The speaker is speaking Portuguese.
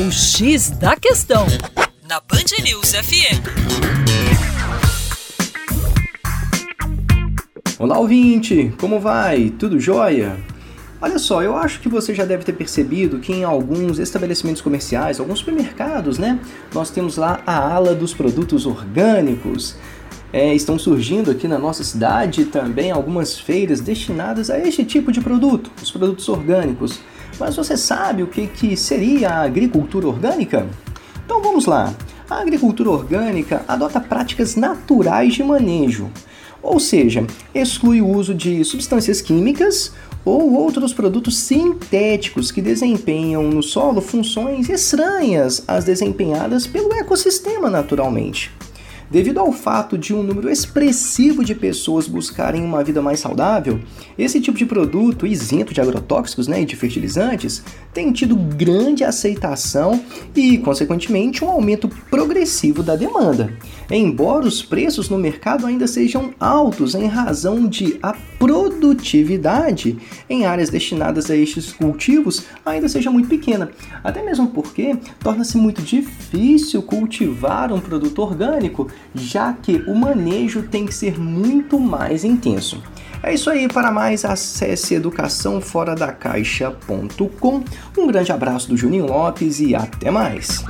O X da Questão, na Band News FM. Olá, ouvinte! Como vai? Tudo jóia? Olha só, eu acho que você já deve ter percebido que em alguns estabelecimentos comerciais, alguns supermercados, né, nós temos lá a ala dos produtos orgânicos. É, estão surgindo aqui na nossa cidade também algumas feiras destinadas a este tipo de produto, os produtos orgânicos. Mas você sabe o que, que seria a agricultura orgânica? Então vamos lá. A agricultura orgânica adota práticas naturais de manejo, ou seja, exclui o uso de substâncias químicas ou outros produtos sintéticos que desempenham no solo funções estranhas às desempenhadas pelo ecossistema naturalmente. Devido ao fato de um número expressivo de pessoas buscarem uma vida mais saudável, esse tipo de produto isento de agrotóxicos né, e de fertilizantes tem tido grande aceitação e, consequentemente, um aumento progressivo da demanda. Embora os preços no mercado ainda sejam altos em razão de a produtividade em áreas destinadas a estes cultivos ainda seja muito pequena, até mesmo porque torna-se muito difícil cultivar um produto orgânico já que o manejo tem que ser muito mais intenso. É isso aí, para mais acesse educaçãoforadacaixa.com. Um grande abraço do Juninho Lopes e até mais!